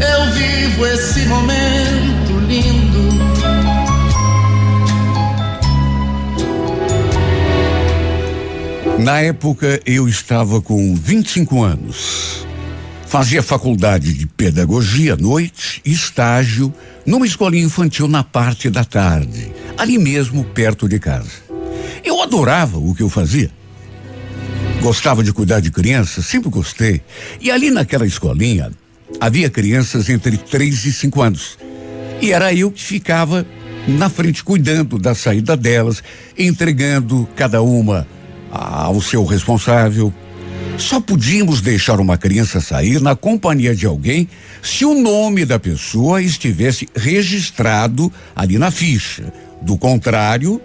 eu vivo esse momento lindo. Na época eu estava com 25 anos. Fazia faculdade de pedagogia à noite e estágio numa escolinha infantil na parte da tarde, ali mesmo perto de casa. Eu adorava o que eu fazia. Gostava de cuidar de crianças, sempre gostei. E ali naquela escolinha havia crianças entre 3 e 5 anos. E era eu que ficava na frente cuidando da saída delas, entregando cada uma ao seu responsável. Só podíamos deixar uma criança sair na companhia de alguém se o nome da pessoa estivesse registrado ali na ficha. Do contrário,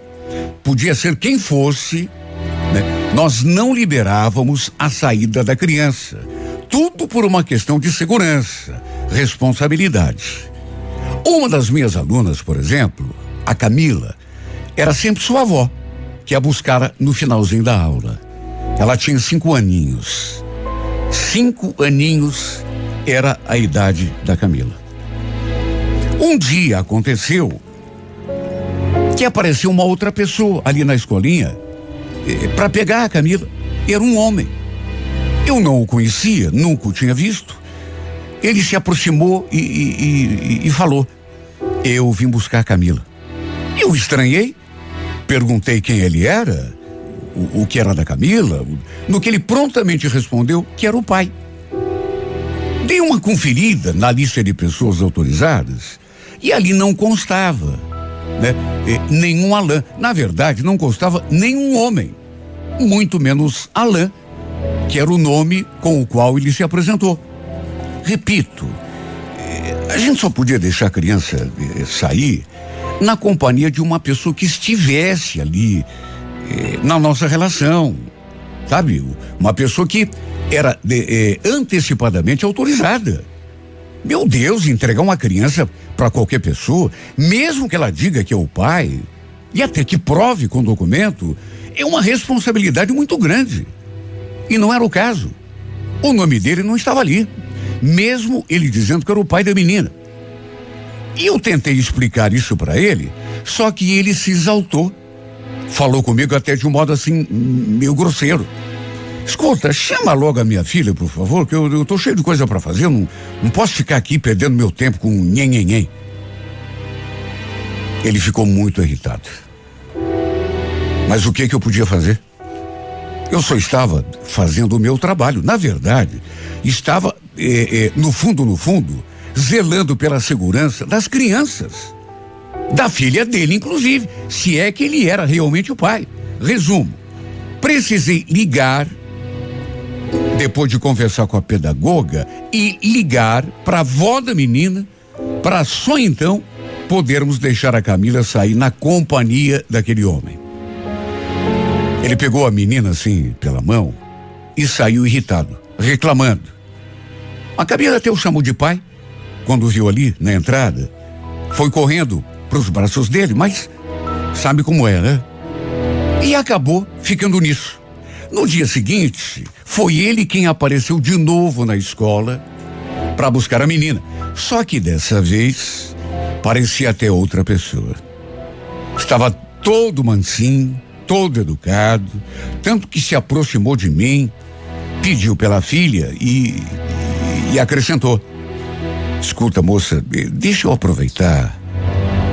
podia ser quem fosse, né? Nós não liberávamos a saída da criança. Tudo por uma questão de segurança, responsabilidade. Uma das minhas alunas, por exemplo, a Camila, era sempre sua avó, que a buscara no finalzinho da aula. Ela tinha cinco aninhos. Cinco aninhos era a idade da Camila. Um dia aconteceu que apareceu uma outra pessoa ali na escolinha eh, para pegar a Camila. Era um homem. Eu não o conhecia, nunca o tinha visto. Ele se aproximou e, e, e, e falou: Eu vim buscar Camila. Eu estranhei, perguntei quem ele era, o, o que era da Camila, no que ele prontamente respondeu que era o pai. Dei uma conferida na lista de pessoas autorizadas e ali não constava, né? nenhum Alain. Na verdade, não constava nenhum homem, muito menos Alain, que era o nome com o qual ele se apresentou. Repito, eh, a gente só podia deixar a criança eh, sair na companhia de uma pessoa que estivesse ali eh, na nossa relação, sabe? Uma pessoa que era antecipadamente autorizada. Meu Deus, entregar uma criança para qualquer pessoa, mesmo que ela diga que é o pai, e até que prove com documento, é uma responsabilidade muito grande. E não era o caso. O nome dele não estava ali, mesmo ele dizendo que era o pai da menina. E eu tentei explicar isso para ele, só que ele se exaltou. Falou comigo até de um modo assim, meio grosseiro. Escuta, chama logo a minha filha, por favor, que eu, eu tô cheio de coisa para fazer. Não, não posso ficar aqui perdendo meu tempo com nhen, nhen, nhen. Ele ficou muito irritado. Mas o que que eu podia fazer? Eu só estava fazendo o meu trabalho. Na verdade, estava, eh, eh, no fundo, no fundo, zelando pela segurança das crianças. Da filha dele, inclusive, se é que ele era realmente o pai. Resumo: precisei ligar, depois de conversar com a pedagoga, e ligar para a avó da menina, para só então podermos deixar a Camila sair na companhia daquele homem. Ele pegou a menina assim pela mão e saiu irritado, reclamando. A Camila até o chamou de pai quando viu ali na entrada. Foi correndo para os braços dele, mas sabe como é, né? E acabou ficando nisso. No dia seguinte, foi ele quem apareceu de novo na escola para buscar a menina. Só que dessa vez parecia até outra pessoa. Estava todo mansinho, todo educado, tanto que se aproximou de mim, pediu pela filha e, e acrescentou: Escuta, moça, deixa eu aproveitar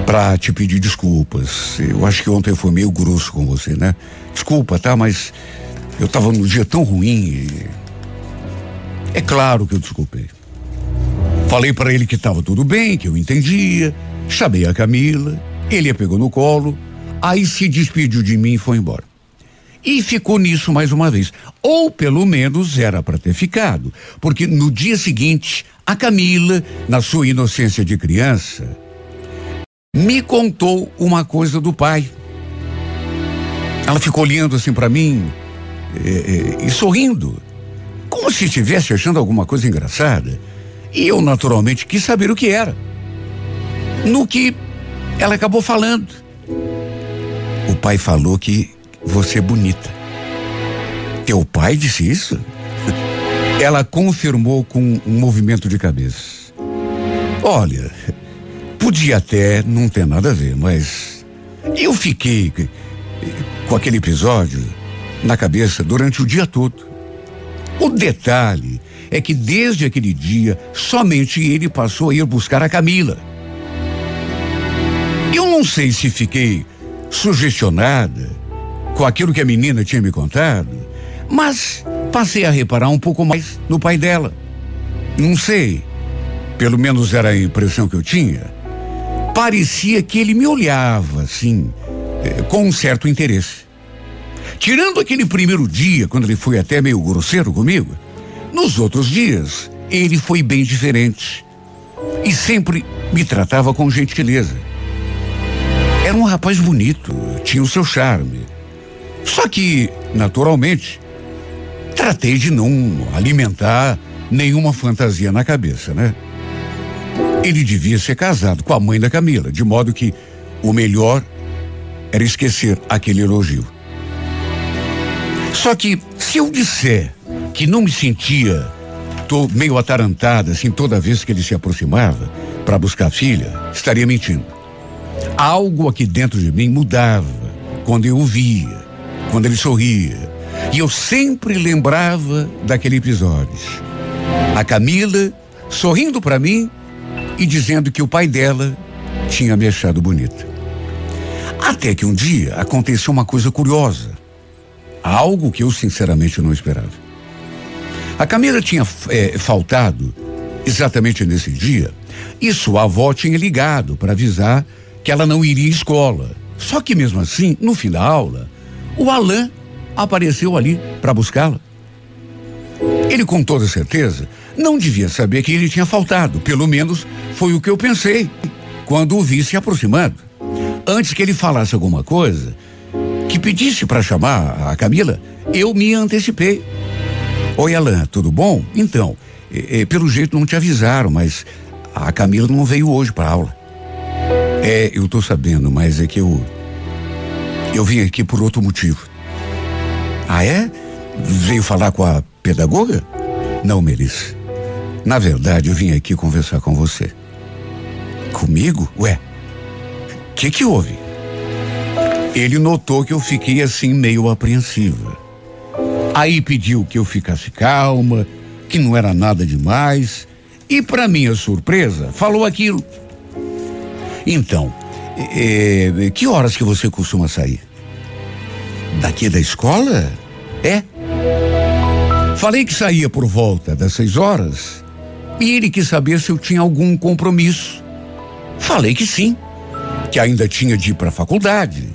para te pedir desculpas. Eu acho que ontem foi meio grosso com você, né? Desculpa, tá? Mas eu estava num dia tão ruim. E... É claro que eu desculpei. Falei para ele que estava tudo bem, que eu entendia. Chamei a Camila, ele a pegou no colo Aí se despediu de mim e foi embora. E ficou nisso mais uma vez. Ou pelo menos era para ter ficado. Porque no dia seguinte, a Camila, na sua inocência de criança, me contou uma coisa do pai. Ela ficou olhando assim para mim e, e, e sorrindo, como se estivesse achando alguma coisa engraçada. E eu naturalmente quis saber o que era. No que ela acabou falando. O pai falou que você é bonita. Teu pai disse isso? Ela confirmou com um movimento de cabeça. Olha, podia até não ter nada a ver, mas eu fiquei com aquele episódio na cabeça durante o dia todo. O detalhe é que desde aquele dia, somente ele passou a ir buscar a Camila. Eu não sei se fiquei sugestionada com aquilo que a menina tinha me contado, mas passei a reparar um pouco mais no pai dela. Não sei, pelo menos era a impressão que eu tinha. Parecia que ele me olhava assim, eh, com um certo interesse. Tirando aquele primeiro dia, quando ele foi até meio grosseiro comigo, nos outros dias, ele foi bem diferente. E sempre me tratava com gentileza. Era um rapaz bonito, tinha o seu charme. Só que, naturalmente, tratei de não alimentar nenhuma fantasia na cabeça, né? Ele devia ser casado com a mãe da Camila, de modo que o melhor era esquecer aquele elogio. Só que se eu disser que não me sentia tô meio atarantada assim toda vez que ele se aproximava para buscar a filha, estaria mentindo. Algo aqui dentro de mim mudava quando eu o via, quando ele sorria. E eu sempre lembrava daquele episódio. A Camila sorrindo para mim e dizendo que o pai dela tinha me achado bonita. Até que um dia aconteceu uma coisa curiosa. Algo que eu sinceramente não esperava. A Camila tinha é, faltado exatamente nesse dia e sua avó tinha ligado para avisar que ela não iria à escola. Só que mesmo assim, no fim da aula, o Alain apareceu ali para buscá-la. Ele, com toda certeza, não devia saber que ele tinha faltado. Pelo menos foi o que eu pensei quando o vi se aproximando. Antes que ele falasse alguma coisa que pedisse para chamar a Camila, eu me antecipei. Oi, Alain, tudo bom? Então, pelo jeito não te avisaram, mas a Camila não veio hoje para aula. É, eu tô sabendo, mas é que eu. Eu vim aqui por outro motivo. Ah, é? Veio falar com a pedagoga? Não, Melissa. Na verdade, eu vim aqui conversar com você. Comigo? Ué, o que que houve? Ele notou que eu fiquei assim meio apreensiva. Aí pediu que eu ficasse calma, que não era nada demais. E para minha surpresa, falou aquilo. Então, é, que horas que você costuma sair? Daqui da escola? É. Falei que saía por volta das seis horas e ele quis saber se eu tinha algum compromisso. Falei que sim, que ainda tinha de ir para a faculdade.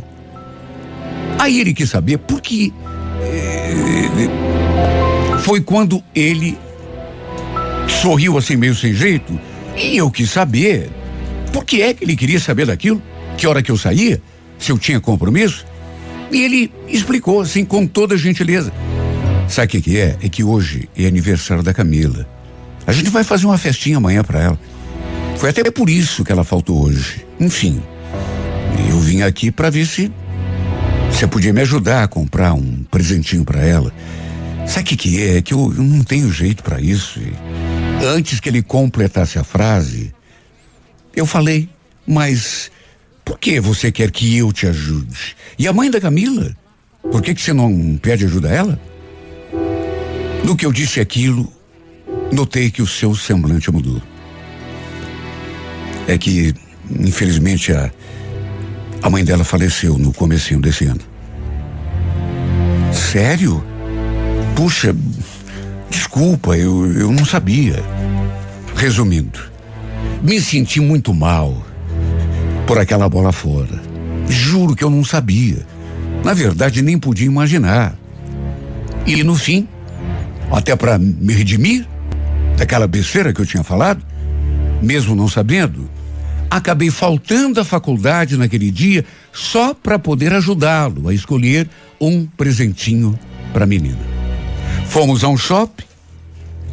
Aí ele quis saber por que. Eh, foi quando ele sorriu assim meio sem jeito e eu quis saber por que é que ele queria saber daquilo? Que hora que eu saía? Se eu tinha compromisso? E ele explicou assim com toda gentileza. Sabe o que, que é? É que hoje é aniversário da Camila. A gente vai fazer uma festinha amanhã para ela. Foi até por isso que ela faltou hoje. Enfim, eu vim aqui para ver se você podia me ajudar a comprar um presentinho para ela. Sabe o que, que é? É que eu, eu não tenho jeito para isso. E antes que ele completasse a frase, eu falei, mas por que você quer que eu te ajude? E a mãe da Camila? Por que, que você não pede ajuda a ela? No que eu disse aquilo, notei que o seu semblante mudou. É que, infelizmente, a, a mãe dela faleceu no comecinho desse ano. Sério? Puxa, desculpa, eu, eu não sabia. Resumindo, me senti muito mal por aquela bola fora. Juro que eu não sabia. Na verdade, nem podia imaginar. E no fim, até para me redimir daquela besteira que eu tinha falado, mesmo não sabendo, acabei faltando à faculdade naquele dia só para poder ajudá-lo a escolher um presentinho para a menina. Fomos a um shopping,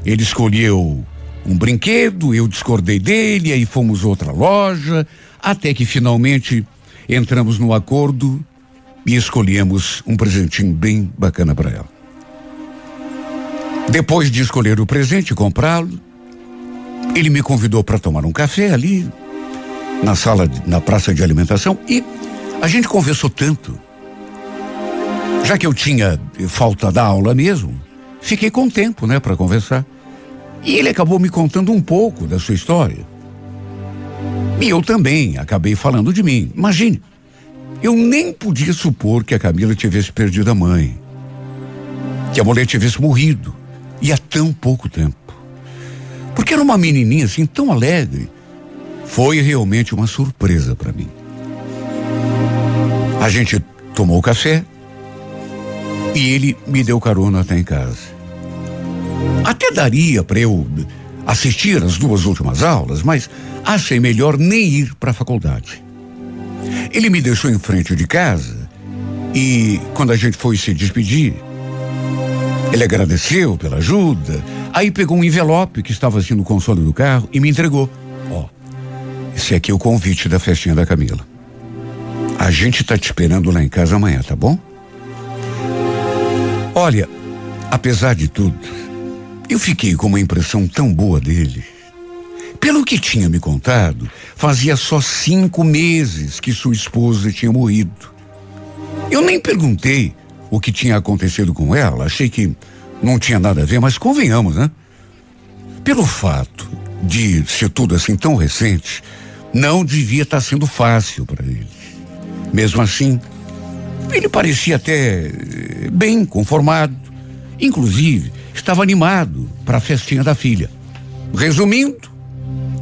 ele escolheu um brinquedo, eu discordei dele, aí fomos outra loja, até que finalmente entramos no acordo e escolhemos um presentinho bem bacana para ela. Depois de escolher o presente e comprá-lo, ele me convidou para tomar um café ali na sala, na praça de alimentação e a gente conversou tanto. Já que eu tinha falta da aula mesmo, fiquei com tempo, né, para conversar. E ele acabou me contando um pouco da sua história. E eu também acabei falando de mim. Imagine, eu nem podia supor que a Camila tivesse perdido a mãe. Que a mulher tivesse morrido. E há tão pouco tempo. Porque era uma menininha assim tão alegre. Foi realmente uma surpresa para mim. A gente tomou café e ele me deu carona até em casa. Até daria para eu assistir as duas últimas aulas, mas achei melhor nem ir para a faculdade. Ele me deixou em frente de casa e quando a gente foi se despedir, ele agradeceu pela ajuda, aí pegou um envelope que estava assim no console do carro e me entregou. Ó, oh, esse aqui é o convite da festinha da Camila. A gente tá te esperando lá em casa amanhã, tá bom? Olha, apesar de tudo, eu fiquei com uma impressão tão boa dele. Pelo que tinha me contado, fazia só cinco meses que sua esposa tinha morrido. Eu nem perguntei o que tinha acontecido com ela, achei que não tinha nada a ver, mas convenhamos, né? Pelo fato de ser tudo assim tão recente, não devia estar sendo fácil para ele. Mesmo assim, ele parecia até eh, bem conformado. Inclusive, estava animado para a festinha da filha. Resumindo,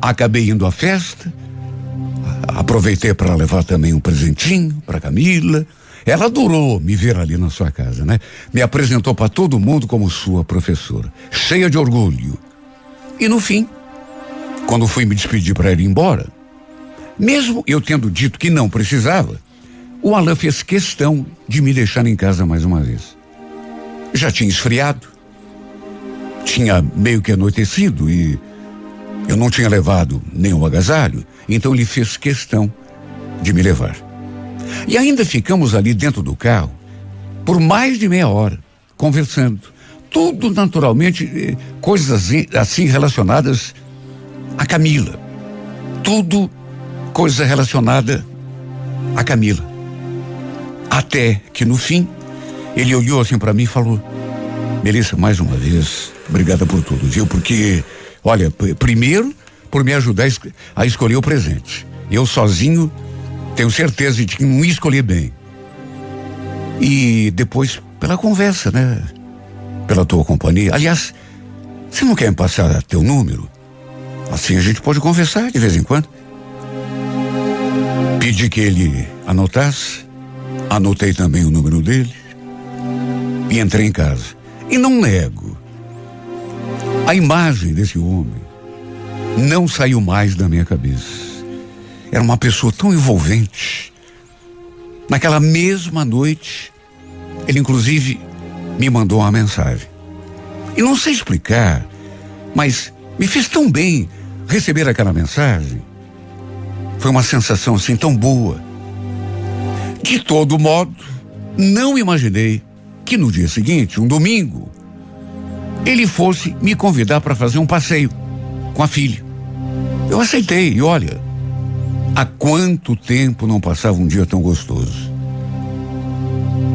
acabei indo à festa, aproveitei para levar também um presentinho para Camila. Ela adorou me ver ali na sua casa, né? Me apresentou para todo mundo como sua professora, cheia de orgulho. E no fim, quando fui me despedir para ir embora, mesmo eu tendo dito que não precisava, o Alain fez questão de me deixar em casa mais uma vez. Já tinha esfriado, tinha meio que anoitecido e eu não tinha levado nenhum agasalho, então ele fez questão de me levar. E ainda ficamos ali dentro do carro por mais de meia hora, conversando. Tudo naturalmente, eh, coisas assim, relacionadas a Camila. Tudo coisa relacionada a Camila. Até que no fim, ele olhou assim para mim e falou: Melissa, mais uma vez, obrigada por tudo, viu? Porque, olha, primeiro, por me ajudar a escolher o presente. Eu sozinho tenho certeza de que não escolhi bem. E depois, pela conversa, né? Pela tua companhia. Aliás, você não quer me passar teu número? Assim a gente pode conversar de vez em quando. Pedi que ele anotasse, anotei também o número dele e entrei em casa. E não nego, a imagem desse homem não saiu mais da minha cabeça. Era uma pessoa tão envolvente. Naquela mesma noite, ele inclusive me mandou uma mensagem. E não sei explicar, mas me fez tão bem receber aquela mensagem. Foi uma sensação assim tão boa. De todo modo, não imaginei que no dia seguinte, um domingo, ele fosse me convidar para fazer um passeio com a filha. Eu aceitei e olha, há quanto tempo não passava um dia tão gostoso.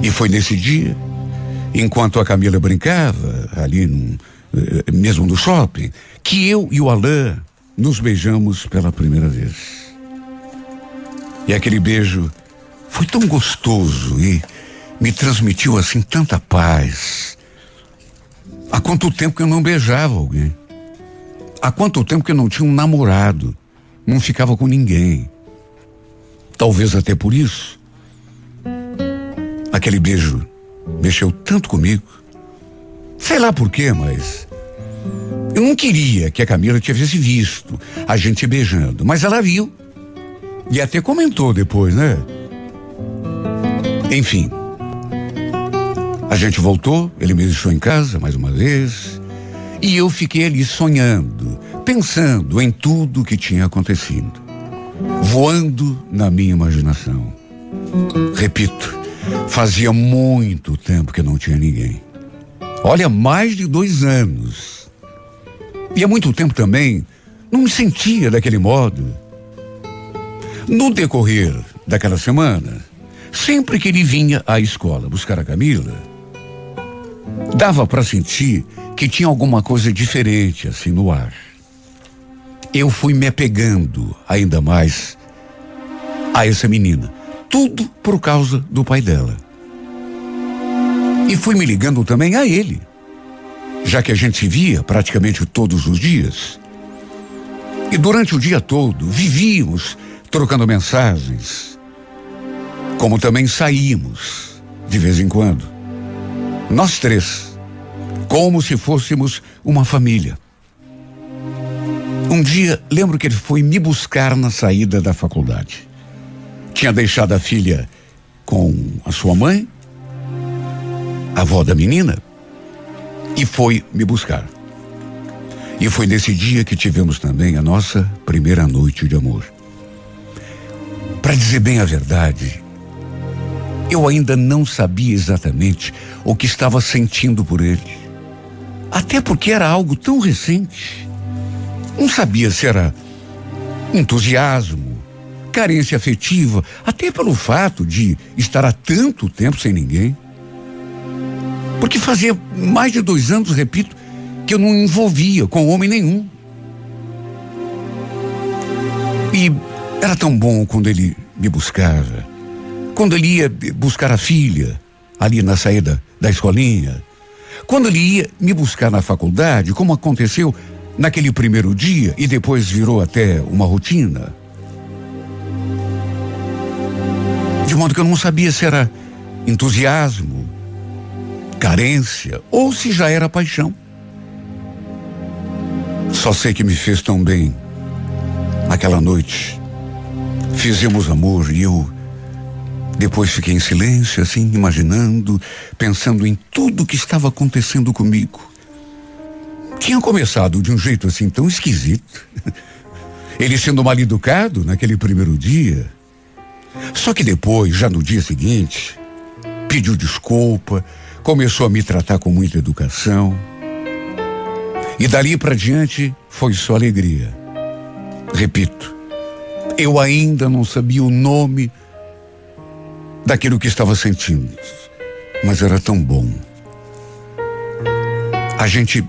E foi nesse dia, enquanto a Camila brincava ali num, eh, mesmo no shopping, que eu e o Alain nos beijamos pela primeira vez. E aquele beijo foi tão gostoso e me transmitiu assim tanta paz. Há quanto tempo que eu não beijava alguém? Há quanto tempo que eu não tinha um namorado? Não ficava com ninguém. Talvez até por isso. Aquele beijo mexeu tanto comigo. Sei lá por quê, mas eu não queria que a Camila tivesse visto a gente beijando, mas ela viu E até comentou depois, né? Enfim. A gente voltou, ele me deixou em casa mais uma vez. E eu fiquei ali sonhando, pensando em tudo que tinha acontecido. Voando na minha imaginação. Repito, fazia muito tempo que não tinha ninguém. Olha, mais de dois anos. E há muito tempo também não me sentia daquele modo. No decorrer daquela semana, sempre que ele vinha à escola buscar a Camila, dava para sentir que tinha alguma coisa diferente assim no ar. Eu fui me apegando ainda mais a essa menina, tudo por causa do pai dela. E fui me ligando também a ele, já que a gente se via praticamente todos os dias. E durante o dia todo vivíamos trocando mensagens, como também saímos de vez em quando. Nós três, como se fôssemos uma família. Um dia, lembro que ele foi me buscar na saída da faculdade. Tinha deixado a filha com a sua mãe, a avó da menina, e foi me buscar. E foi nesse dia que tivemos também a nossa primeira noite de amor. Para dizer bem a verdade, eu ainda não sabia exatamente o que estava sentindo por ele. Até porque era algo tão recente. Não sabia se era entusiasmo, carência afetiva, até pelo fato de estar há tanto tempo sem ninguém. Porque fazia mais de dois anos, repito, que eu não envolvia com homem nenhum. E era tão bom quando ele me buscava, quando ele ia buscar a filha ali na saída da escolinha, quando ele ia me buscar na faculdade, como aconteceu naquele primeiro dia e depois virou até uma rotina. De modo que eu não sabia se era entusiasmo, carência ou se já era paixão. Só sei que me fez tão bem aquela noite. Fizemos amor e eu depois fiquei em silêncio, assim, imaginando, pensando em tudo que estava acontecendo comigo. Tinha começado de um jeito assim tão esquisito. Ele sendo mal educado naquele primeiro dia. Só que depois, já no dia seguinte, pediu desculpa, começou a me tratar com muita educação. E dali para diante foi só alegria. Repito, eu ainda não sabia o nome daquilo que estava sentindo, mas era tão bom. A gente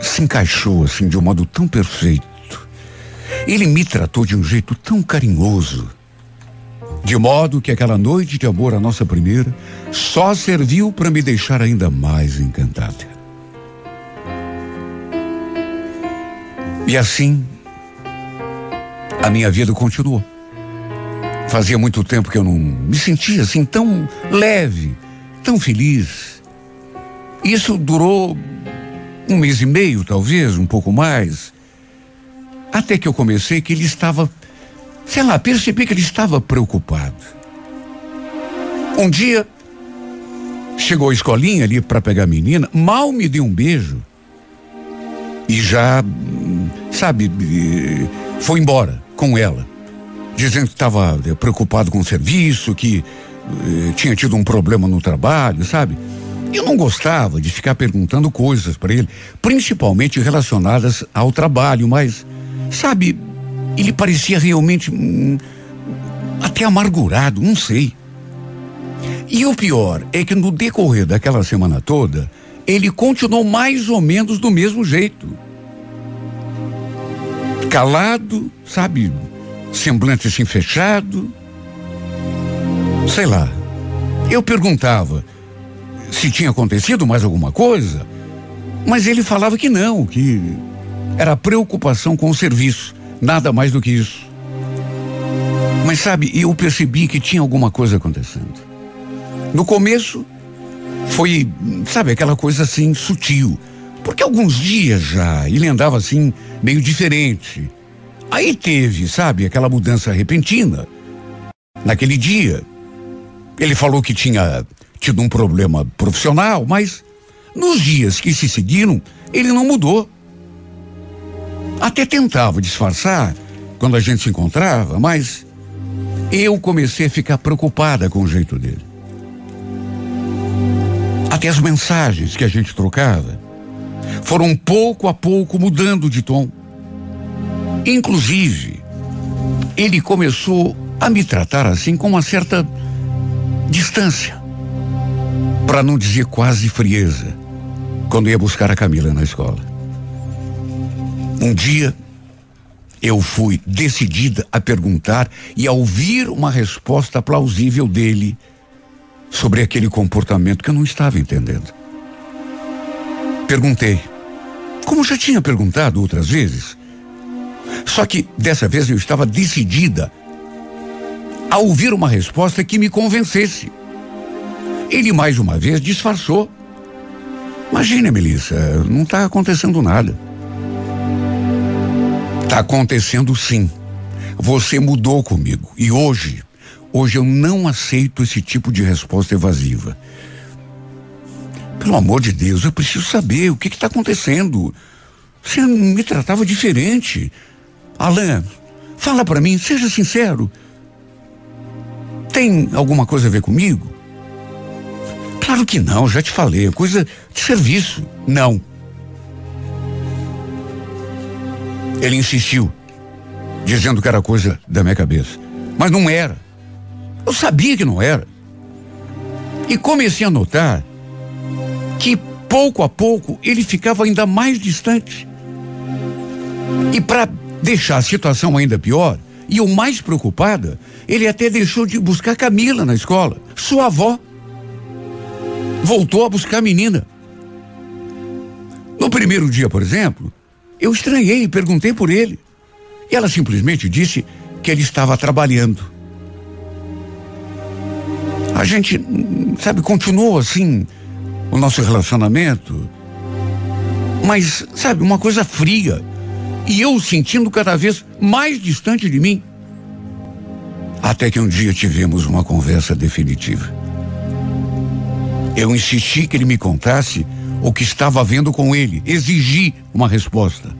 se encaixou assim de um modo tão perfeito. Ele me tratou de um jeito tão carinhoso. De modo que aquela noite de amor, a nossa primeira, só serviu para me deixar ainda mais encantada. E assim, a minha vida continuou. Fazia muito tempo que eu não me sentia assim tão leve, tão feliz. Isso durou um mês e meio, talvez, um pouco mais. Até que eu comecei que ele estava, sei lá, percebi que ele estava preocupado. Um dia, chegou a escolinha ali para pegar a menina, mal me deu um beijo. E já, sabe, foi embora com ela dizendo que estava eh, preocupado com o serviço, que eh, tinha tido um problema no trabalho, sabe? Eu não gostava de ficar perguntando coisas para ele, principalmente relacionadas ao trabalho, mas, sabe, ele parecia realmente hum, até amargurado, não sei. E o pior é que no decorrer daquela semana toda, ele continuou mais ou menos do mesmo jeito. Calado, sabe, semblante assim fechado. Sei lá. Eu perguntava se tinha acontecido mais alguma coisa, mas ele falava que não, que era preocupação com o serviço, nada mais do que isso. Mas sabe, eu percebi que tinha alguma coisa acontecendo. No começo, foi, sabe, aquela coisa assim sutil. Porque alguns dias já ele andava assim, meio diferente Aí teve, sabe, aquela mudança repentina. Naquele dia, ele falou que tinha tido um problema profissional, mas nos dias que se seguiram, ele não mudou. Até tentava disfarçar quando a gente se encontrava, mas eu comecei a ficar preocupada com o jeito dele. Até as mensagens que a gente trocava foram pouco a pouco mudando de tom. Inclusive, ele começou a me tratar assim com uma certa distância, para não dizer quase frieza, quando ia buscar a Camila na escola. Um dia, eu fui decidida a perguntar e a ouvir uma resposta plausível dele sobre aquele comportamento que eu não estava entendendo. Perguntei, como já tinha perguntado outras vezes, só que dessa vez eu estava decidida a ouvir uma resposta que me convencesse. Ele mais uma vez disfarçou. Imagina, Melissa, não está acontecendo nada. Está acontecendo sim. Você mudou comigo. E hoje, hoje eu não aceito esse tipo de resposta evasiva. Pelo amor de Deus, eu preciso saber o que está acontecendo. Você me tratava diferente. Alain, fala para mim, seja sincero. Tem alguma coisa a ver comigo? Claro que não, já te falei, é coisa de serviço. Não. Ele insistiu, dizendo que era coisa da minha cabeça. Mas não era. Eu sabia que não era. E comecei a notar que pouco a pouco ele ficava ainda mais distante. E para deixar a situação ainda pior, e eu mais preocupada, ele até deixou de buscar Camila na escola, sua avó. Voltou a buscar a menina. No primeiro dia, por exemplo, eu estranhei e perguntei por ele. E ela simplesmente disse que ele estava trabalhando. A gente, sabe, continuou assim o nosso relacionamento, mas, sabe, uma coisa fria e eu sentindo cada vez mais distante de mim. Até que um dia tivemos uma conversa definitiva. Eu insisti que ele me contasse o que estava havendo com ele, exigi uma resposta.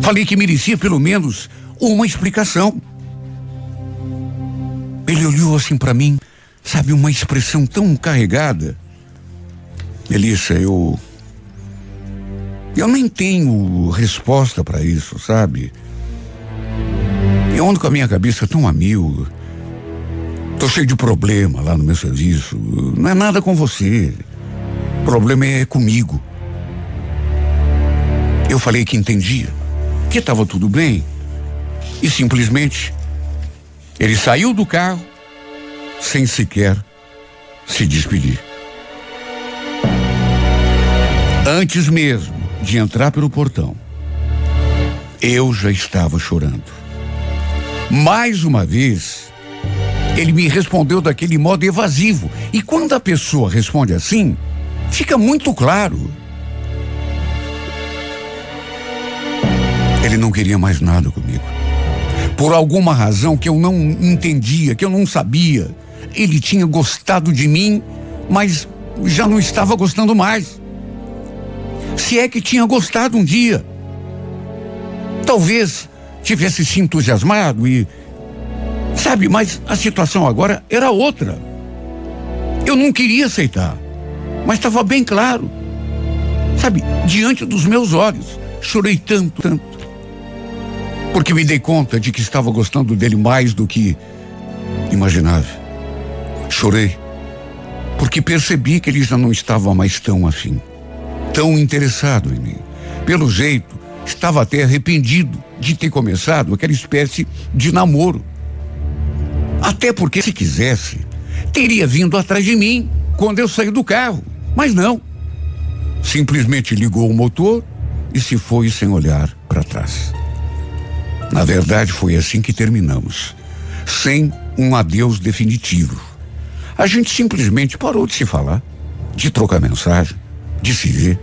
Falei que merecia pelo menos uma explicação. Ele olhou assim para mim, sabe, uma expressão tão carregada. Melissa, eu eu nem tenho resposta para isso, sabe? Eu ando com a minha cabeça tão a mil. Tô cheio de problema lá no meu serviço. Não é nada com você. O problema é comigo. Eu falei que entendia, que estava tudo bem. E simplesmente ele saiu do carro sem sequer se despedir. Antes mesmo de entrar pelo portão, eu já estava chorando. Mais uma vez, ele me respondeu daquele modo evasivo. E quando a pessoa responde assim, fica muito claro. Ele não queria mais nada comigo. Por alguma razão que eu não entendia, que eu não sabia, ele tinha gostado de mim, mas já não estava gostando mais se é que tinha gostado um dia. Talvez tivesse se entusiasmado e. Sabe, mas a situação agora era outra. Eu não queria aceitar, mas estava bem claro. Sabe, diante dos meus olhos, chorei tanto, tanto. Porque me dei conta de que estava gostando dele mais do que imaginava. Chorei, porque percebi que ele já não estava mais tão afim tão interessado em mim. Pelo jeito, estava até arrependido de ter começado aquela espécie de namoro. Até porque, se quisesse, teria vindo atrás de mim quando eu saí do carro. Mas não. Simplesmente ligou o motor e se foi sem olhar para trás. Na verdade, foi assim que terminamos. Sem um adeus definitivo. A gente simplesmente parou de se falar, de trocar mensagem de se ver.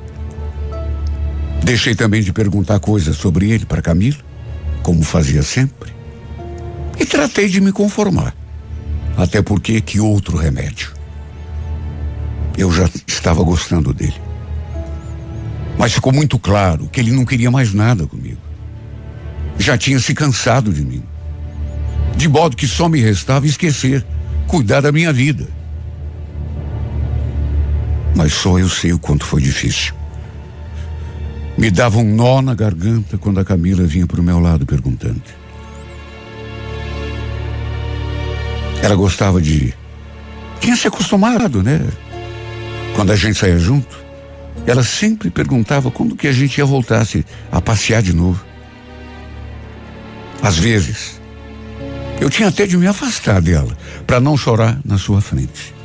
Deixei também de perguntar coisas sobre ele para Camila, como fazia sempre, e tratei de me conformar. Até porque que outro remédio? Eu já estava gostando dele. Mas ficou muito claro que ele não queria mais nada comigo. Já tinha se cansado de mim. De modo que só me restava esquecer, cuidar da minha vida. Mas só eu sei o quanto foi difícil. Me dava um nó na garganta quando a Camila vinha para o meu lado perguntando. Ela gostava de. Tinha se acostumado, né? Quando a gente saía junto, ela sempre perguntava quando que a gente ia voltar a passear de novo. Às vezes, eu tinha até de me afastar dela para não chorar na sua frente.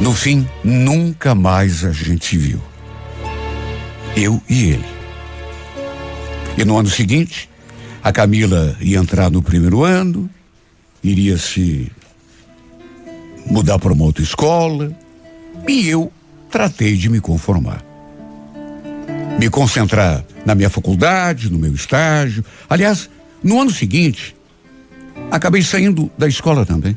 No fim, nunca mais a gente viu. Eu e ele. E no ano seguinte, a Camila ia entrar no primeiro ano, iria se mudar para uma outra escola, e eu tratei de me conformar. Me concentrar na minha faculdade, no meu estágio. Aliás, no ano seguinte, acabei saindo da escola também.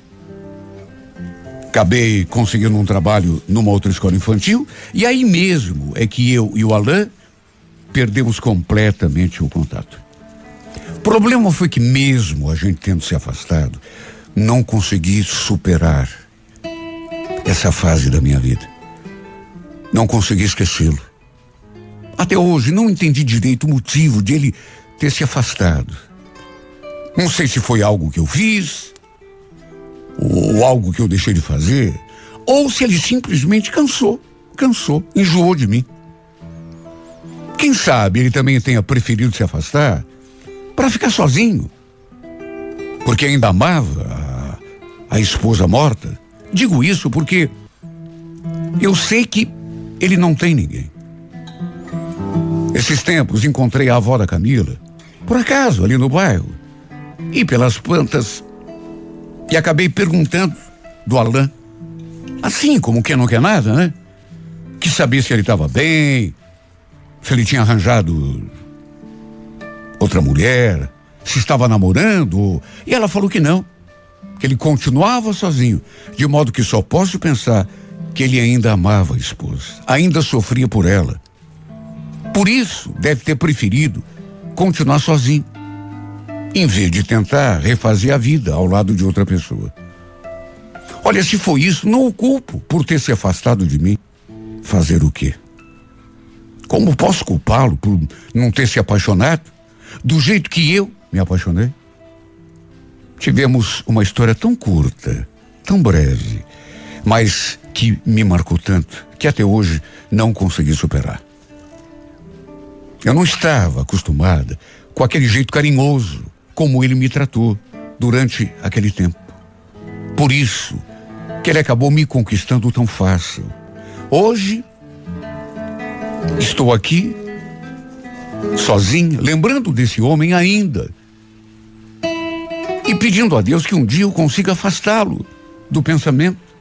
Acabei conseguindo um trabalho numa outra escola infantil, e aí mesmo é que eu e o Alain perdemos completamente o contato. O problema foi que, mesmo a gente tendo se afastado, não consegui superar essa fase da minha vida. Não consegui esquecê-lo. Até hoje não entendi direito o motivo de ele ter se afastado. Não sei se foi algo que eu fiz, ou algo que eu deixei de fazer, ou se ele simplesmente cansou, cansou, enjoou de mim. Quem sabe ele também tenha preferido se afastar para ficar sozinho, porque ainda amava a, a esposa morta. Digo isso porque eu sei que ele não tem ninguém. Esses tempos encontrei a avó da Camila, por acaso, ali no bairro, e pelas plantas, e acabei perguntando do Alain, assim como quem não quer nada, né? Que sabia se ele estava bem, se ele tinha arranjado outra mulher, se estava namorando, e ela falou que não, que ele continuava sozinho, de modo que só posso pensar que ele ainda amava a esposa, ainda sofria por ela. Por isso, deve ter preferido continuar sozinho, em vez de tentar refazer a vida ao lado de outra pessoa. Olha, se foi isso, não o culpo por ter se afastado de mim. Fazer o quê? Como posso culpá-lo por não ter se apaixonado do jeito que eu me apaixonei? Tivemos uma história tão curta, tão breve, mas que me marcou tanto que até hoje não consegui superar. Eu não estava acostumada com aquele jeito carinhoso como ele me tratou durante aquele tempo. Por isso que ele acabou me conquistando tão fácil. Hoje estou aqui sozinha, lembrando desse homem ainda e pedindo a Deus que um dia eu consiga afastá-lo do pensamento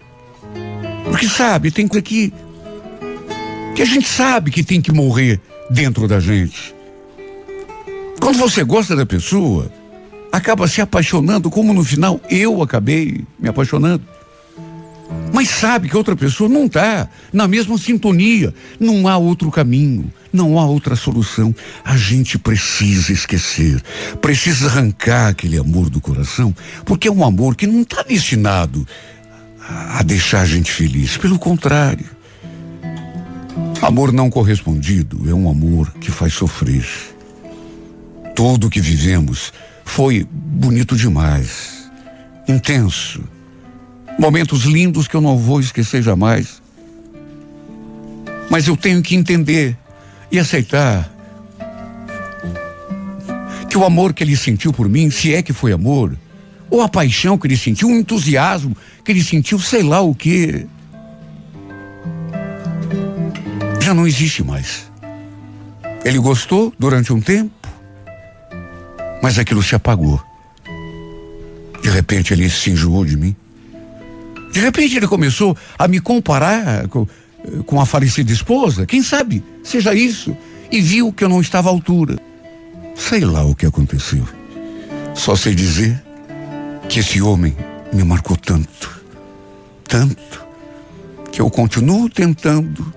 porque sabe, tem coisa que. que a gente sabe que tem que morrer dentro da gente. Quando você gosta da pessoa, acaba se apaixonando, como no final eu acabei me apaixonando. Mas sabe que outra pessoa não está na mesma sintonia. Não há outro caminho, não há outra solução. A gente precisa esquecer, precisa arrancar aquele amor do coração, porque é um amor que não está destinado a deixar a gente feliz. Pelo contrário. Amor não correspondido é um amor que faz sofrer. Tudo que vivemos foi bonito demais, intenso. Momentos lindos que eu não vou esquecer jamais. Mas eu tenho que entender e aceitar que o amor que ele sentiu por mim, se é que foi amor, ou a paixão que ele sentiu, o entusiasmo que ele sentiu, sei lá o que. Já não existe mais. Ele gostou durante um tempo, mas aquilo se apagou. De repente ele se enjoou de mim. De repente ele começou a me comparar com, com a falecida esposa. Quem sabe seja isso. E viu que eu não estava à altura. Sei lá o que aconteceu. Só sei dizer que esse homem me marcou tanto, tanto, que eu continuo tentando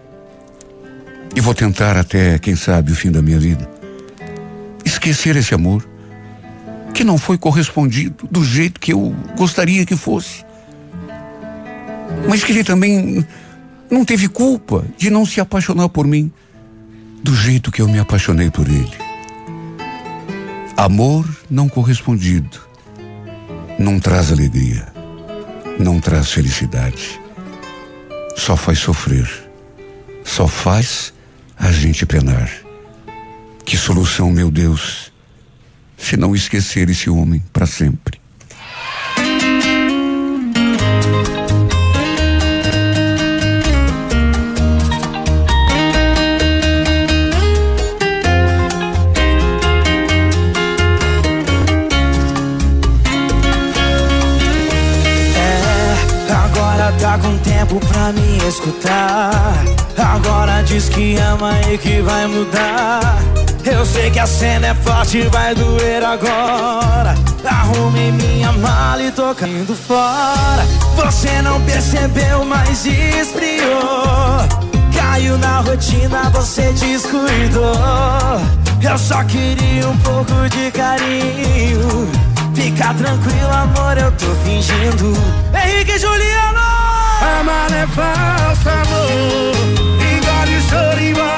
e vou tentar até, quem sabe, o fim da minha vida. Esquecer esse amor que não foi correspondido do jeito que eu gostaria que fosse. Mas que ele também não teve culpa de não se apaixonar por mim do jeito que eu me apaixonei por ele. Amor não correspondido não traz alegria, não traz felicidade, só faz sofrer, só faz a gente penar. Que solução, meu Deus, se não esquecer esse homem para sempre. tempo pra me escutar. Agora diz que ama e que vai mudar. Eu sei que a cena é forte, vai doer agora. Arrumei minha mala e tô caindo fora. Você não percebeu, mas esfriou. Caiu na rotina, você descuidou. Eu só queria um pouco de carinho. Fica tranquilo, amor, eu tô fingindo. Henrique e Juliano! Amar é falso amor Saliva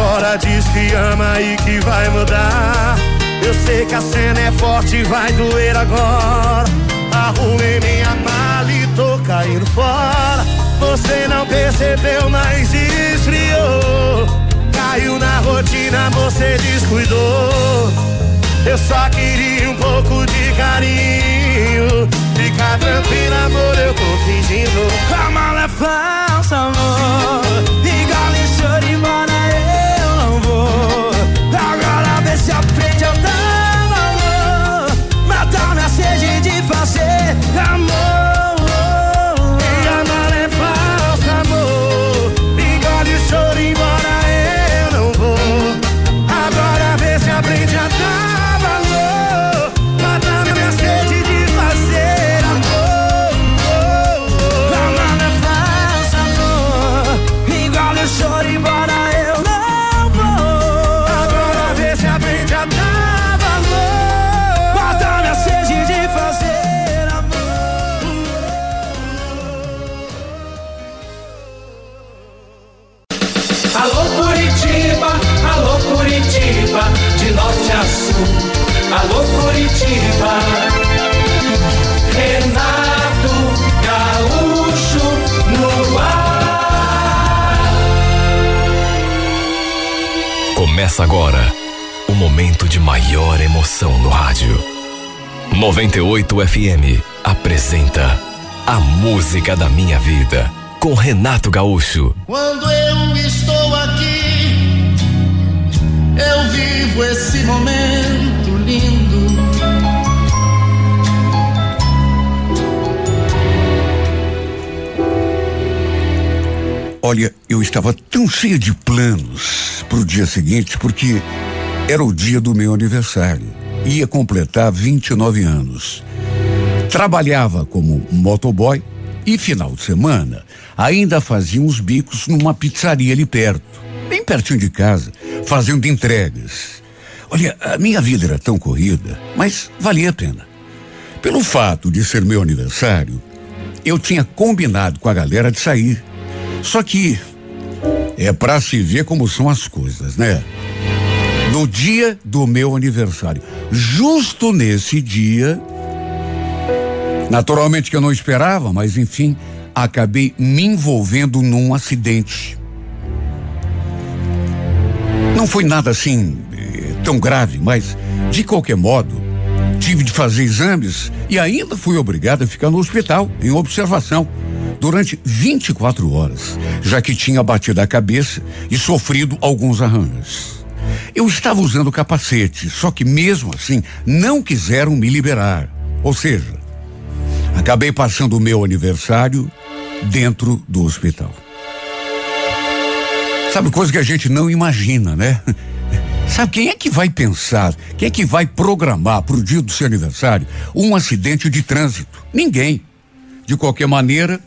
Agora diz que ama e que vai mudar. Eu sei que a cena é forte vai doer agora. Arrumei minha mala e tô caindo fora. Você não percebeu, mas esfriou. Caiu na rotina, você descuidou. Eu só queria um pouco de carinho. Fica tranquila, amor, eu tô fingindo Música da Minha Vida com Renato Gaúcho. Quando eu estou aqui, eu vivo esse momento lindo. Olha, eu estava tão cheia de planos para o dia seguinte, porque era o dia do meu aniversário. Ia completar 29 anos. Trabalhava como motoboy e final de semana ainda fazia uns bicos numa pizzaria ali perto, bem pertinho de casa, fazendo entregas. Olha, a minha vida era tão corrida, mas valia a pena. Pelo fato de ser meu aniversário, eu tinha combinado com a galera de sair. Só que é pra se ver como são as coisas, né? No dia do meu aniversário. Justo nesse dia, naturalmente que eu não esperava, mas enfim, acabei me envolvendo num acidente. Não foi nada assim eh, tão grave, mas de qualquer modo, tive de fazer exames e ainda fui obrigado a ficar no hospital em observação durante 24 horas, já que tinha batido a cabeça e sofrido alguns arranhos. Eu estava usando capacete, só que mesmo assim não quiseram me liberar. Ou seja, acabei passando o meu aniversário dentro do hospital. Sabe coisa que a gente não imagina, né? Sabe quem é que vai pensar, quem é que vai programar para o dia do seu aniversário um acidente de trânsito? Ninguém. De qualquer maneira,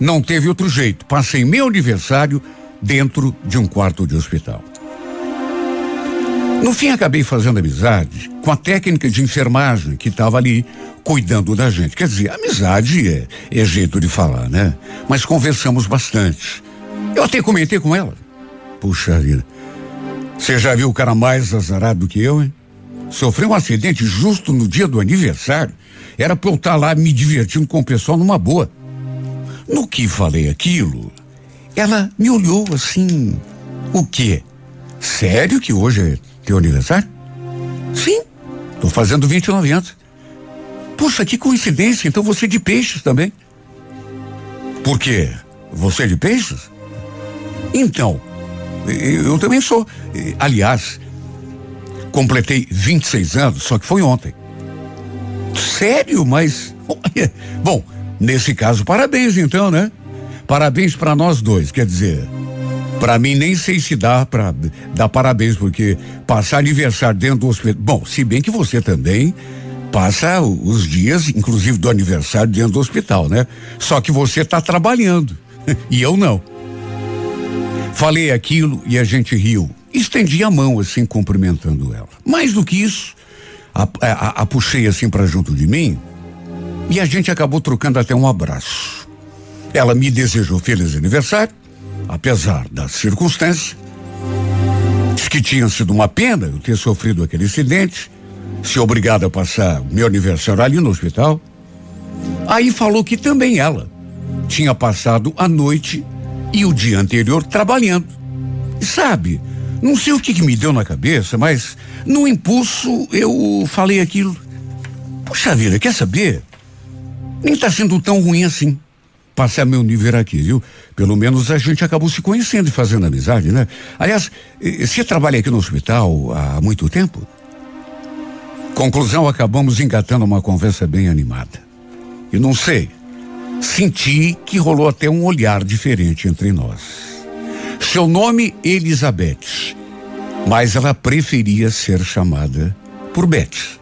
não teve outro jeito. Passei meu aniversário dentro de um quarto de hospital. No fim, acabei fazendo amizade com a técnica de enfermagem que estava ali cuidando da gente. Quer dizer, amizade é, é jeito de falar, né? Mas conversamos bastante. Eu até comentei com ela. Puxa vida. Você já viu o cara mais azarado do que eu, hein? Sofreu um acidente justo no dia do aniversário. Era pra eu estar tá lá me divertindo com o pessoal numa boa. No que falei aquilo, ela me olhou assim. O quê? Sério que hoje é teu aniversário? Sim, tô fazendo 29 anos. Puxa, que coincidência, então você é de peixes também. Por quê? Você é de peixes? Então, eu também sou. Aliás, completei 26 anos, só que foi ontem. Sério, mas. Bom, nesse caso, parabéns então, né? Parabéns para nós dois, quer dizer. Para mim nem sei se dá para dar parabéns porque passar aniversário dentro do hospital. Bom, se bem que você também passa os dias, inclusive do aniversário dentro do hospital, né? Só que você está trabalhando e eu não. Falei aquilo e a gente riu. Estendi a mão assim, cumprimentando ela. Mais do que isso, a, a, a puxei assim para junto de mim e a gente acabou trocando até um abraço. Ela me desejou feliz aniversário, apesar das circunstâncias. Diz que tinha sido uma pena eu ter sofrido aquele acidente, se obrigado a passar meu aniversário ali no hospital. Aí falou que também ela tinha passado a noite e o dia anterior trabalhando. E sabe, não sei o que, que me deu na cabeça, mas no impulso eu falei aquilo. Puxa vida, quer saber? Nem tá sendo tão ruim assim. Passar meu nível aqui, viu? Pelo menos a gente acabou se conhecendo e fazendo amizade, né? Aliás, você trabalha aqui no hospital há muito tempo? Conclusão, acabamos engatando uma conversa bem animada. E não sei, Senti que rolou até um olhar diferente entre nós. Seu nome, Elizabeth, mas ela preferia ser chamada por Beth.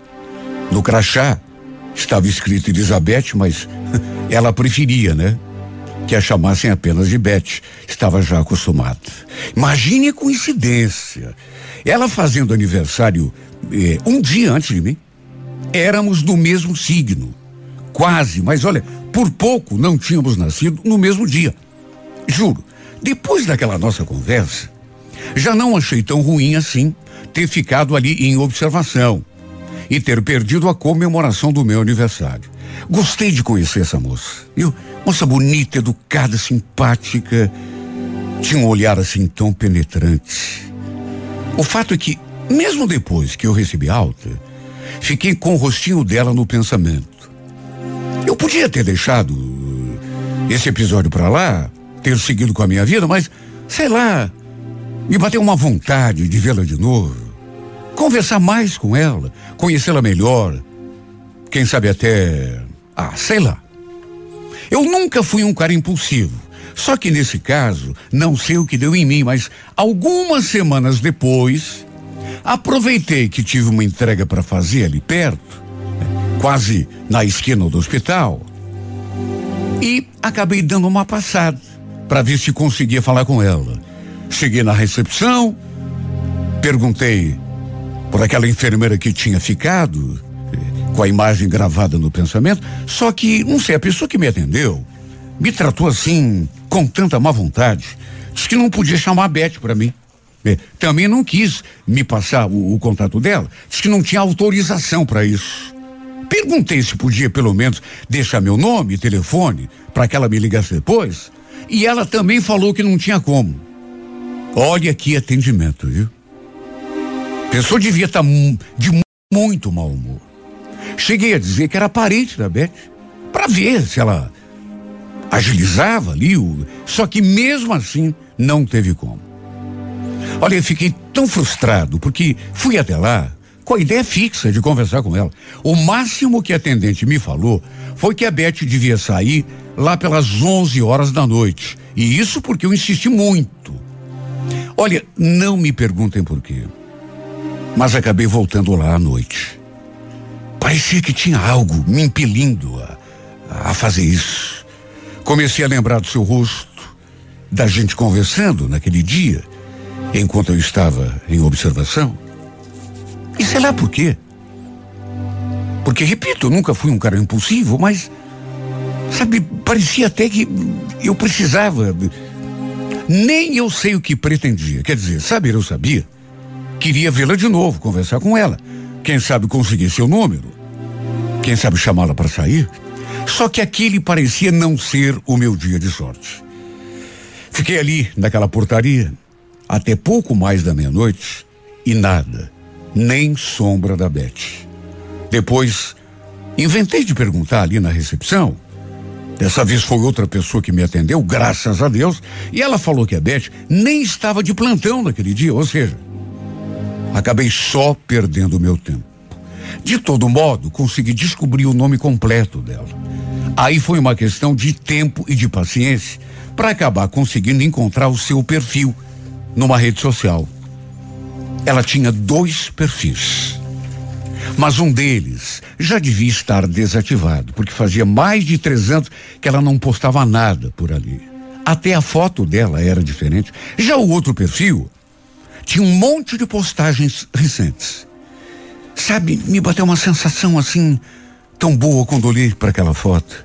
No crachá estava escrito Elizabeth, mas ela preferia, né? Que a chamassem apenas de Beth. Estava já acostumada. Imagine a coincidência. Ela fazendo aniversário eh, um dia antes de mim. Éramos do mesmo signo. Quase, mas olha, por pouco não tínhamos nascido no mesmo dia. Juro, depois daquela nossa conversa, já não achei tão ruim assim ter ficado ali em observação e ter perdido a comemoração do meu aniversário. Gostei de conhecer essa moça, viu? Moça bonita, educada, simpática, tinha um olhar assim tão penetrante. O fato é que, mesmo depois que eu recebi alta, fiquei com o rostinho dela no pensamento. Eu podia ter deixado esse episódio para lá, ter seguido com a minha vida, mas, sei lá, me bateu uma vontade de vê-la de novo, conversar mais com ela, conhecê-la melhor, quem sabe até, ah, sei lá. Eu nunca fui um cara impulsivo. Só que nesse caso, não sei o que deu em mim, mas algumas semanas depois, aproveitei que tive uma entrega para fazer ali perto quase na esquina do hospital. E acabei dando uma passada para ver se conseguia falar com ela. Cheguei na recepção, perguntei por aquela enfermeira que tinha ficado, com a imagem gravada no pensamento, só que, não sei, a pessoa que me atendeu me tratou assim, com tanta má vontade, disse que não podia chamar a Beth para mim. É, também não quis me passar o, o contato dela. Disse que não tinha autorização para isso. Perguntei se podia pelo menos deixar meu nome e telefone para que ela me ligasse depois. E ela também falou que não tinha como. Olha que atendimento, viu? A pessoa devia estar tá de muito mau humor. Cheguei a dizer que era parente da Beth, para ver se ela agilizava ali, o... só que mesmo assim não teve como. Olha, eu fiquei tão frustrado porque fui até lá com a ideia fixa de conversar com ela. O máximo que a atendente me falou foi que a Beth devia sair lá pelas 11 horas da noite. E isso porque eu insisti muito. Olha, não me perguntem por quê. Mas acabei voltando lá à noite. Parecia que tinha algo me impelindo a, a fazer isso. Comecei a lembrar do seu rosto, da gente conversando naquele dia, enquanto eu estava em observação. E sei lá por quê. Porque, repito, eu nunca fui um cara impulsivo, mas, sabe, parecia até que eu precisava. Nem eu sei o que pretendia. Quer dizer, saber eu sabia. Queria vê-la de novo, conversar com ela. Quem sabe conseguir seu número. Quem sabe chamá-la para sair. Só que aquele parecia não ser o meu dia de sorte. Fiquei ali, naquela portaria, até pouco mais da meia-noite e nada, nem sombra da Beth. Depois, inventei de perguntar ali na recepção. Dessa vez foi outra pessoa que me atendeu, graças a Deus, e ela falou que a Beth nem estava de plantão naquele dia, ou seja, acabei só perdendo meu tempo. De todo modo, consegui descobrir o nome completo dela. Aí foi uma questão de tempo e de paciência para acabar conseguindo encontrar o seu perfil numa rede social. Ela tinha dois perfis. Mas um deles já devia estar desativado, porque fazia mais de três anos que ela não postava nada por ali. Até a foto dela era diferente. Já o outro perfil tinha um monte de postagens recentes. Sabe, me bateu uma sensação assim tão boa quando olhei para aquela foto.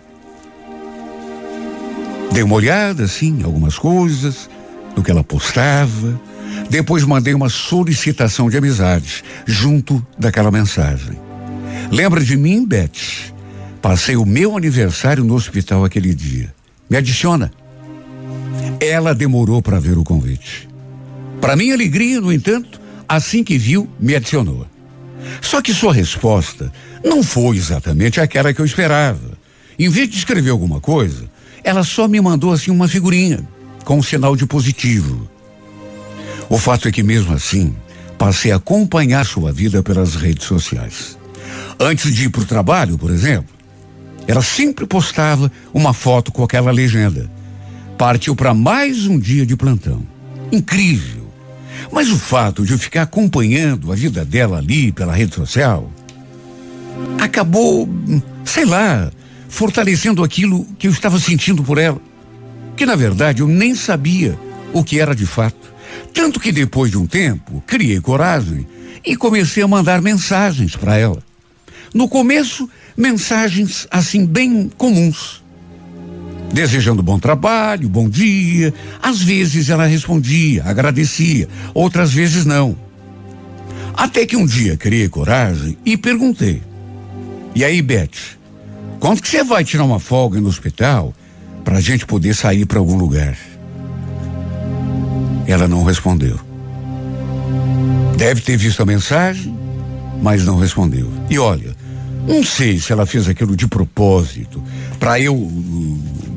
Dei uma olhada, assim, algumas coisas, do que ela postava. Depois mandei uma solicitação de amizade, junto daquela mensagem. Lembra de mim, Beth? Passei o meu aniversário no hospital aquele dia. Me adiciona. Ela demorou para ver o convite. Para minha alegria, no entanto, assim que viu, me adicionou. Só que sua resposta não foi exatamente aquela que eu esperava. Em vez de escrever alguma coisa, ela só me mandou assim uma figurinha com um sinal de positivo. O fato é que mesmo assim, passei a acompanhar sua vida pelas redes sociais. Antes de ir para o trabalho, por exemplo, ela sempre postava uma foto com aquela legenda. Partiu para mais um dia de plantão. Incrível. Mas o fato de eu ficar acompanhando a vida dela ali pela rede social acabou, sei lá, fortalecendo aquilo que eu estava sentindo por ela. Que na verdade eu nem sabia o que era de fato. Tanto que depois de um tempo, criei coragem e comecei a mandar mensagens para ela. No começo, mensagens assim bem comuns. Desejando bom trabalho, bom dia. Às vezes ela respondia, agradecia, outras vezes não. Até que um dia criei coragem e perguntei: E aí, Beth, quando que você vai tirar uma folga no hospital para a gente poder sair para algum lugar? Ela não respondeu. Deve ter visto a mensagem, mas não respondeu. E olha, não sei se ela fez aquilo de propósito, para eu,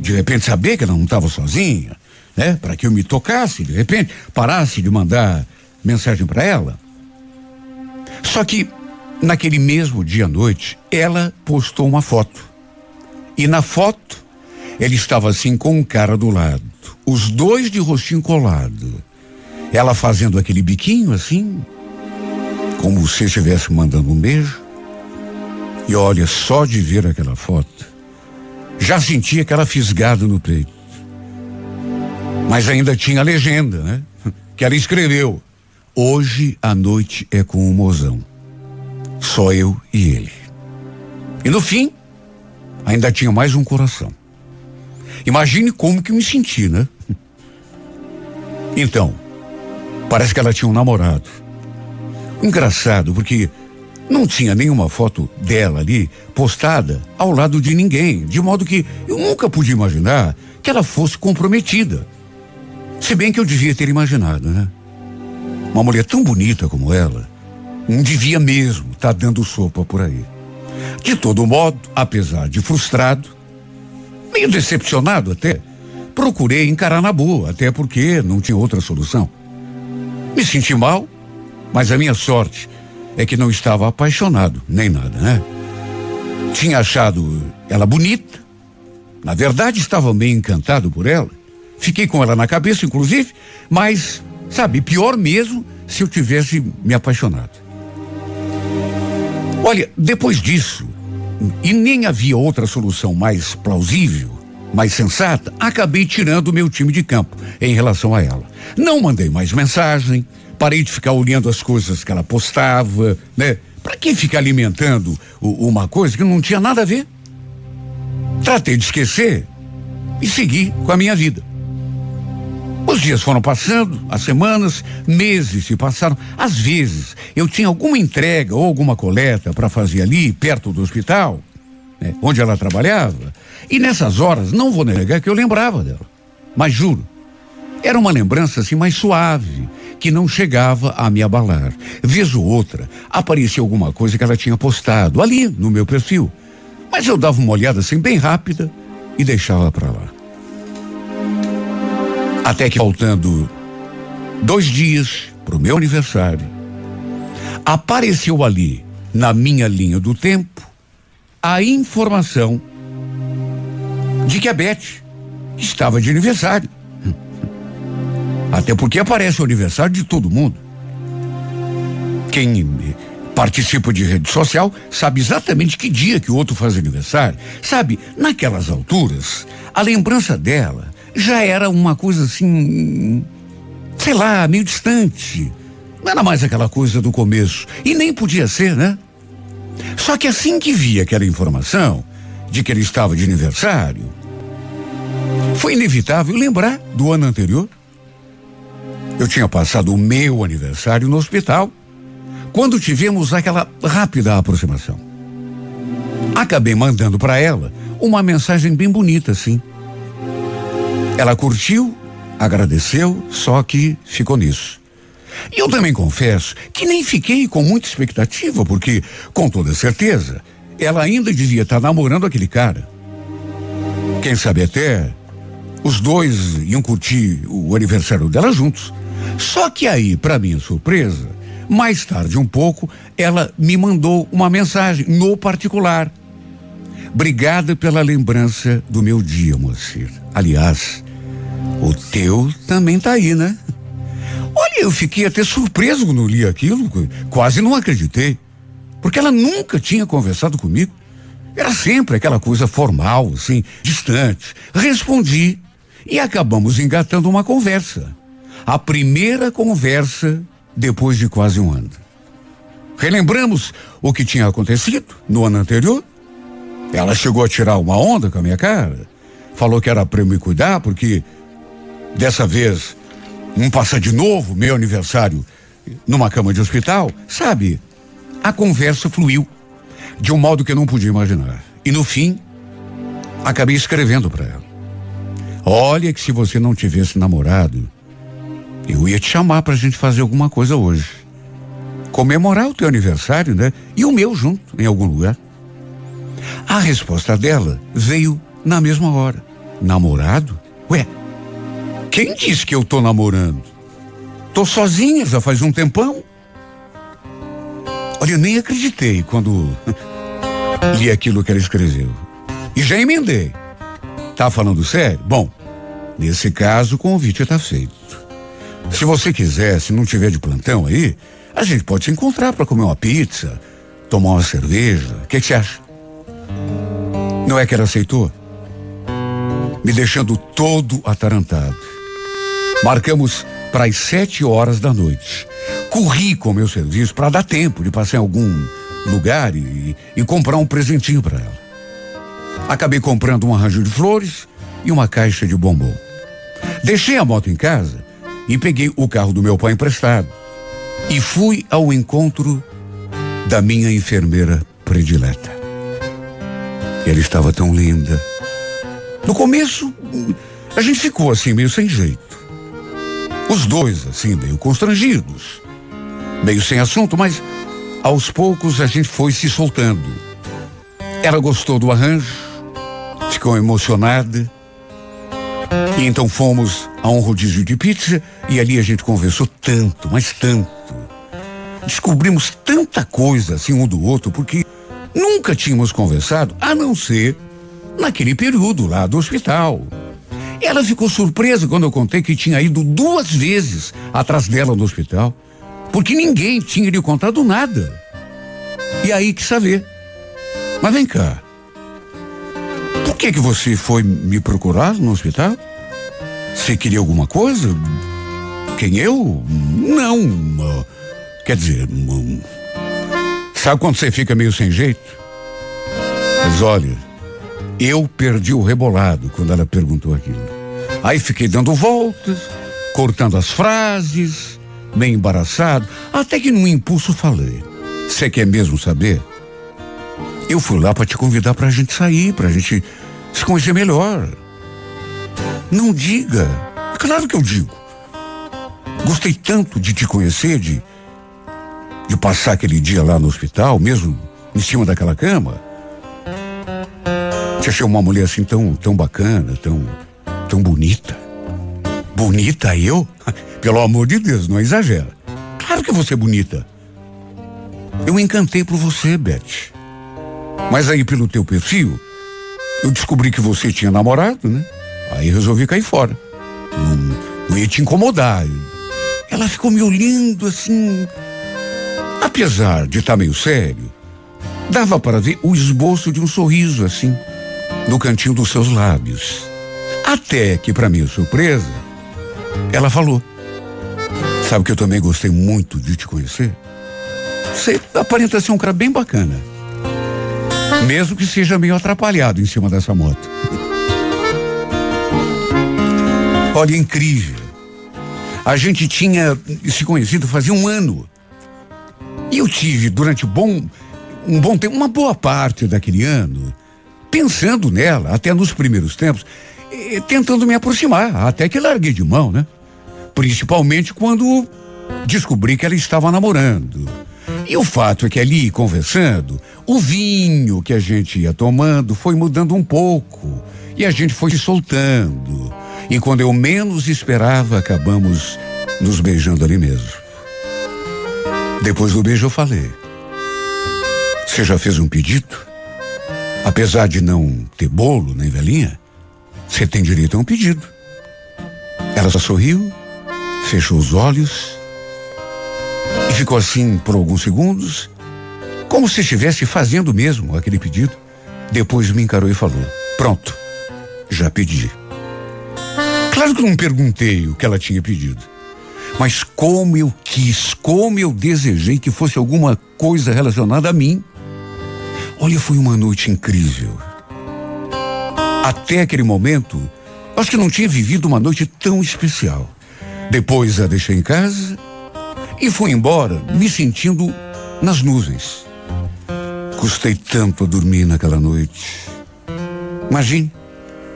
de repente, saber que ela não estava sozinha, né? Para que eu me tocasse, de repente, parasse de mandar mensagem para ela. Só que, naquele mesmo dia à noite, ela postou uma foto. E na foto, ele estava assim com um cara do lado, os dois de rostinho colado. Ela fazendo aquele biquinho assim, como se estivesse mandando um beijo. E olha, só de ver aquela foto, já sentia aquela fisgada no peito. Mas ainda tinha a legenda, né? Que ela escreveu: Hoje a noite é com o mozão. Só eu e ele. E no fim, ainda tinha mais um coração. Imagine como que me senti, né? Então, Parece que ela tinha um namorado. Engraçado, porque não tinha nenhuma foto dela ali postada ao lado de ninguém, de modo que eu nunca pude imaginar que ela fosse comprometida. Se bem que eu devia ter imaginado, né? Uma mulher tão bonita como ela não devia mesmo estar tá dando sopa por aí. De todo modo, apesar de frustrado, meio decepcionado até, procurei encarar na boa, até porque não tinha outra solução. Me senti mal, mas a minha sorte é que não estava apaixonado, nem nada, né? Tinha achado ela bonita. Na verdade, estava meio encantado por ela. Fiquei com ela na cabeça, inclusive, mas, sabe, pior mesmo se eu tivesse me apaixonado. Olha, depois disso, e nem havia outra solução mais plausível, mais sensata, acabei tirando o meu time de campo em relação a ela. Não mandei mais mensagem, parei de ficar olhando as coisas que ela postava, né? Para que ficar alimentando uma coisa que não tinha nada a ver? Tratei de esquecer e segui com a minha vida. Os dias foram passando, as semanas, meses se passaram. Às vezes, eu tinha alguma entrega ou alguma coleta para fazer ali, perto do hospital, né, onde ela trabalhava. E nessas horas, não vou negar que eu lembrava dela. Mas juro, era uma lembrança assim mais suave, que não chegava a me abalar. Vez ou outra, aparecia alguma coisa que ela tinha postado ali no meu perfil. Mas eu dava uma olhada assim bem rápida e deixava para lá. Até que faltando dois dias para o meu aniversário, apareceu ali, na minha linha do tempo, a informação de que a Beth estava de aniversário. Até porque aparece o aniversário de todo mundo. Quem participa de rede social sabe exatamente que dia que o outro faz aniversário. Sabe, naquelas alturas, a lembrança dela já era uma coisa assim, sei lá, meio distante. Não era mais aquela coisa do começo. E nem podia ser, né? Só que assim que vi aquela informação de que ele estava de aniversário, foi inevitável lembrar do ano anterior. Eu tinha passado o meu aniversário no hospital, quando tivemos aquela rápida aproximação. Acabei mandando para ela uma mensagem bem bonita, assim. Ela curtiu, agradeceu, só que ficou nisso. E eu também confesso que nem fiquei com muita expectativa, porque, com toda certeza, ela ainda devia estar namorando aquele cara. Quem sabe até os dois iam curtir o aniversário dela juntos. Só que aí, para minha surpresa, mais tarde um pouco, ela me mandou uma mensagem no particular. Obrigada pela lembrança do meu dia, Moacir. Aliás, o teu também tá aí, né? Olha, eu fiquei até surpreso quando li aquilo, quase não acreditei. Porque ela nunca tinha conversado comigo. Era sempre aquela coisa formal, assim, distante. Respondi e acabamos engatando uma conversa. A primeira conversa depois de quase um ano. Relembramos o que tinha acontecido no ano anterior. Ela chegou a tirar uma onda com a minha cara. Falou que era para eu me cuidar, porque dessa vez, um passar de novo meu aniversário numa cama de hospital, sabe? A conversa fluiu de um modo que eu não podia imaginar. E no fim, acabei escrevendo para ela. Olha que se você não tivesse namorado, eu ia te chamar pra gente fazer alguma coisa hoje. Comemorar o teu aniversário, né? E o meu junto, em algum lugar. A resposta dela veio na mesma hora. Namorado? Ué, quem disse que eu tô namorando? Tô sozinha já faz um tempão. Olha, eu nem acreditei quando li aquilo que ela escreveu. E já emendei. Tá falando sério? Bom, nesse caso o convite está feito. Se você quiser, se não tiver de plantão aí, a gente pode se encontrar para comer uma pizza, tomar uma cerveja. O que você acha? Não é que ela aceitou? Me deixando todo atarantado. Marcamos para as sete horas da noite. Corri com meu serviço para dar tempo de passar em algum lugar e, e comprar um presentinho para ela. Acabei comprando um arranjo de flores e uma caixa de bombom. Deixei a moto em casa e peguei o carro do meu pai emprestado e fui ao encontro da minha enfermeira predileta. Ela estava tão linda. No começo, a gente ficou assim, meio sem jeito. Os dois, assim, meio constrangidos. Meio sem assunto, mas aos poucos a gente foi se soltando. Ela gostou do arranjo, ficou emocionada. E então fomos a um rodízio de pizza e ali a gente conversou tanto, mas tanto. Descobrimos tanta coisa assim um do outro, porque nunca tínhamos conversado, a não ser naquele período lá do hospital. Ela ficou surpresa quando eu contei que tinha ido duas vezes atrás dela no hospital, porque ninguém tinha lhe contado nada. E aí que saber. Mas vem cá. Por que que você foi me procurar no hospital? Você queria alguma coisa? Quem eu? Não. Quer dizer, sabe quando você fica meio sem jeito? Mas olha, eu perdi o rebolado quando ela perguntou aquilo. Aí fiquei dando voltas, cortando as frases, meio embaraçado, até que num impulso falei: Você quer mesmo saber? Eu fui lá para te convidar para a gente sair, para a gente se conhecer melhor. Não diga. Claro que eu digo. Gostei tanto de te conhecer, de, de passar aquele dia lá no hospital, mesmo em cima daquela cama. Te achei uma mulher assim tão, tão bacana, tão, tão bonita. Bonita eu? Pelo amor de Deus, não exagera. Claro que você é bonita. Eu encantei por você, Beth. Mas aí pelo teu perfil, eu descobri que você tinha namorado, né? Aí resolvi cair fora. Não, não ia te incomodar. Ela ficou me olhando assim. Apesar de estar tá meio sério, dava para ver o esboço de um sorriso assim no cantinho dos seus lábios. Até que, para minha surpresa, ela falou: Sabe que eu também gostei muito de te conhecer? Você aparenta ser um cara bem bacana. Mesmo que seja meio atrapalhado em cima dessa moto. Olha, incrível. A gente tinha se conhecido fazia um ano. E eu tive, durante bom, um bom tempo, uma boa parte daquele ano, pensando nela, até nos primeiros tempos, tentando me aproximar, até que larguei de mão, né? Principalmente quando descobri que ela estava namorando. E o fato é que ali, conversando, o vinho que a gente ia tomando foi mudando um pouco. E a gente foi se soltando. E quando eu menos esperava, acabamos nos beijando ali mesmo. Depois do beijo eu falei: Você já fez um pedido? Apesar de não ter bolo nem velhinha, você tem direito a um pedido. Ela só sorriu, fechou os olhos e ficou assim por alguns segundos, como se estivesse fazendo mesmo aquele pedido. Depois me encarou e falou: Pronto, já pedi. Claro que não perguntei o que ela tinha pedido. Mas como eu quis, como eu desejei que fosse alguma coisa relacionada a mim. Olha, foi uma noite incrível. Até aquele momento, acho que não tinha vivido uma noite tão especial. Depois a deixei em casa e fui embora, me sentindo nas nuvens. Custei tanto a dormir naquela noite. Imagine,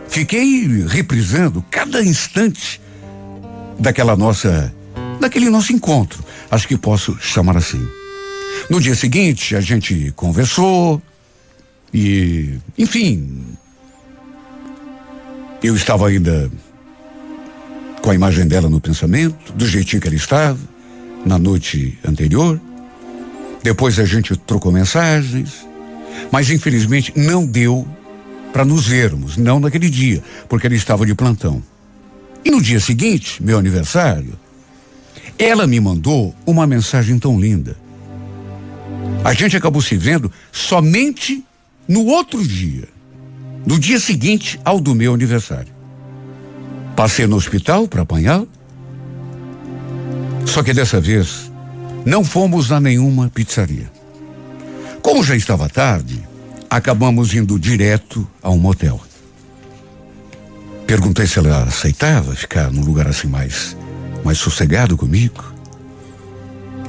fiquei reprisando cada instante daquela nossa, daquele nosso encontro. Acho que posso chamar assim. No dia seguinte, a gente conversou, e, enfim, eu estava ainda com a imagem dela no pensamento, do jeitinho que ela estava, na noite anterior. Depois a gente trocou mensagens, mas infelizmente não deu para nos vermos, não naquele dia, porque ela estava de plantão. E no dia seguinte, meu aniversário, ela me mandou uma mensagem tão linda. A gente acabou se vendo somente no outro dia, no dia seguinte ao do meu aniversário, passei no hospital para apanhá-lo. Só que dessa vez não fomos a nenhuma pizzaria. Como já estava tarde, acabamos indo direto a um motel. Perguntei se ela aceitava ficar num lugar assim mais mais sossegado comigo.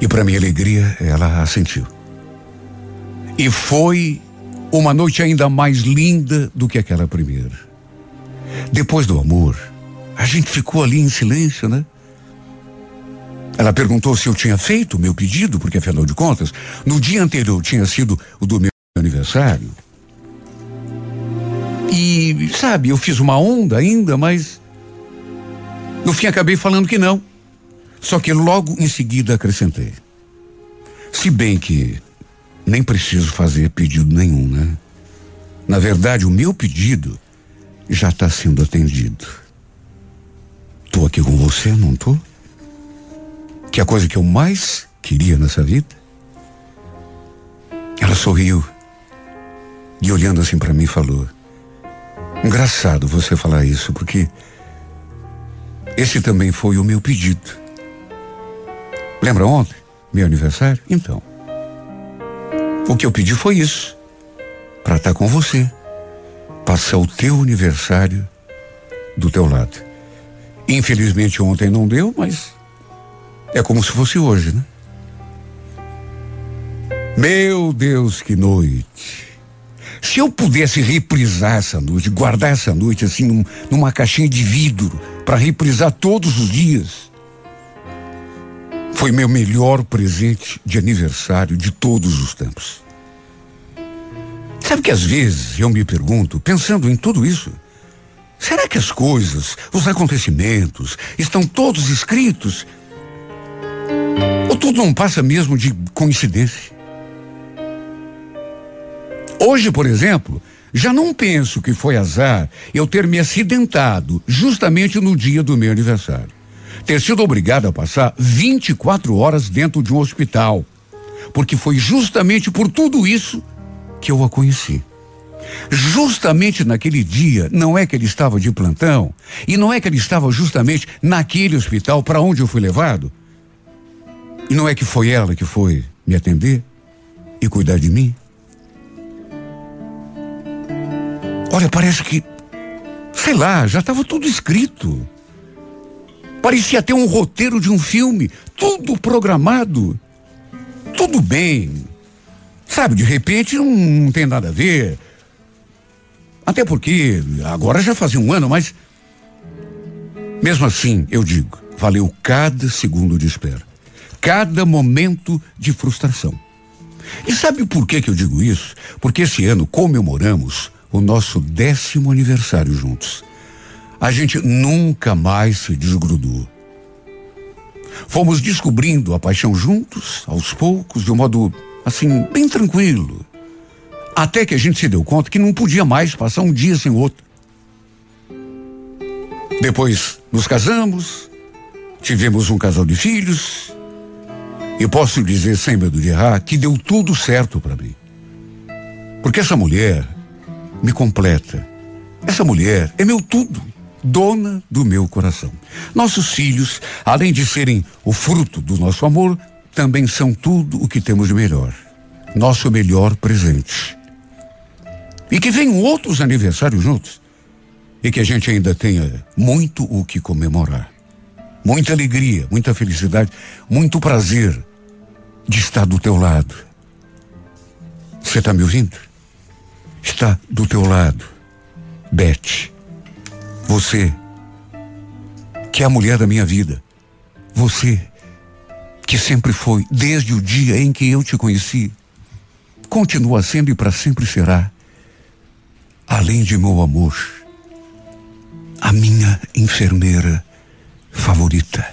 E para minha alegria, ela assentiu. E foi uma noite ainda mais linda do que aquela primeira. Depois do amor, a gente ficou ali em silêncio, né? Ela perguntou se eu tinha feito o meu pedido, porque afinal de contas, no dia anterior tinha sido o do meu aniversário. E, sabe, eu fiz uma onda ainda, mas. No fim acabei falando que não. Só que logo em seguida acrescentei. Se bem que nem preciso fazer pedido nenhum, né? Na verdade, o meu pedido já está sendo atendido. Tô aqui com você, não tô? Que é a coisa que eu mais queria nessa vida? Ela sorriu e olhando assim para mim falou: Engraçado você falar isso, porque esse também foi o meu pedido. Lembra ontem, meu aniversário? Então. O que eu pedi foi isso. Para estar tá com você. Passar o teu aniversário do teu lado. Infelizmente ontem não deu, mas é como se fosse hoje, né? Meu Deus, que noite. Se eu pudesse reprisar essa noite, guardar essa noite assim num, numa caixinha de vidro para reprisar todos os dias, foi meu melhor presente de aniversário de todos os tempos. Sabe que às vezes eu me pergunto, pensando em tudo isso, será que as coisas, os acontecimentos, estão todos escritos? Ou tudo não passa mesmo de coincidência? Hoje, por exemplo, já não penso que foi azar eu ter me acidentado justamente no dia do meu aniversário ter sido obrigado a passar 24 horas dentro de um hospital, porque foi justamente por tudo isso que eu a conheci. Justamente naquele dia, não é que ele estava de plantão, e não é que ele estava justamente naquele hospital para onde eu fui levado, e não é que foi ela que foi me atender e cuidar de mim. Olha, parece que, sei lá, já estava tudo escrito. Parecia ter um roteiro de um filme, tudo programado. Tudo bem. Sabe, de repente não, não tem nada a ver. Até porque agora já fazia um ano, mas. Mesmo assim, eu digo, valeu cada segundo de espera. Cada momento de frustração. E sabe por que, que eu digo isso? Porque esse ano comemoramos o nosso décimo aniversário juntos a gente nunca mais se desgrudou. Fomos descobrindo a paixão juntos, aos poucos, de um modo, assim, bem tranquilo. Até que a gente se deu conta que não podia mais passar um dia sem o outro. Depois nos casamos, tivemos um casal de filhos, e posso dizer, sem medo de errar, que deu tudo certo para mim. Porque essa mulher me completa. Essa mulher é meu tudo dona do meu coração. Nossos filhos, além de serem o fruto do nosso amor, também são tudo o que temos de melhor. Nosso melhor presente. E que venham outros aniversários juntos. E que a gente ainda tenha muito o que comemorar. Muita alegria, muita felicidade, muito prazer de estar do teu lado. Você está me ouvindo? Está do teu lado. Beth. Você, que é a mulher da minha vida. Você, que sempre foi, desde o dia em que eu te conheci, continua sendo e para sempre será, além de meu amor, a minha enfermeira favorita.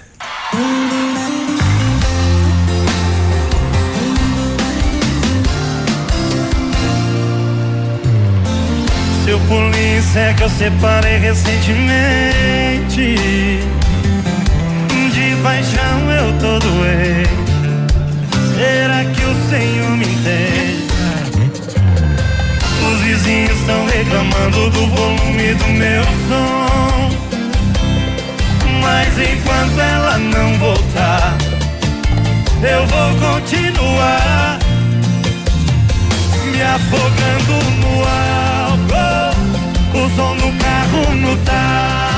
Seu polícia é que eu separei recentemente. De paixão eu tô doente. Será que o Senhor me entende? Os vizinhos estão reclamando do volume do meu som. Mas enquanto ela não voltar, eu vou continuar me afogando no álcool. Som do carro no talo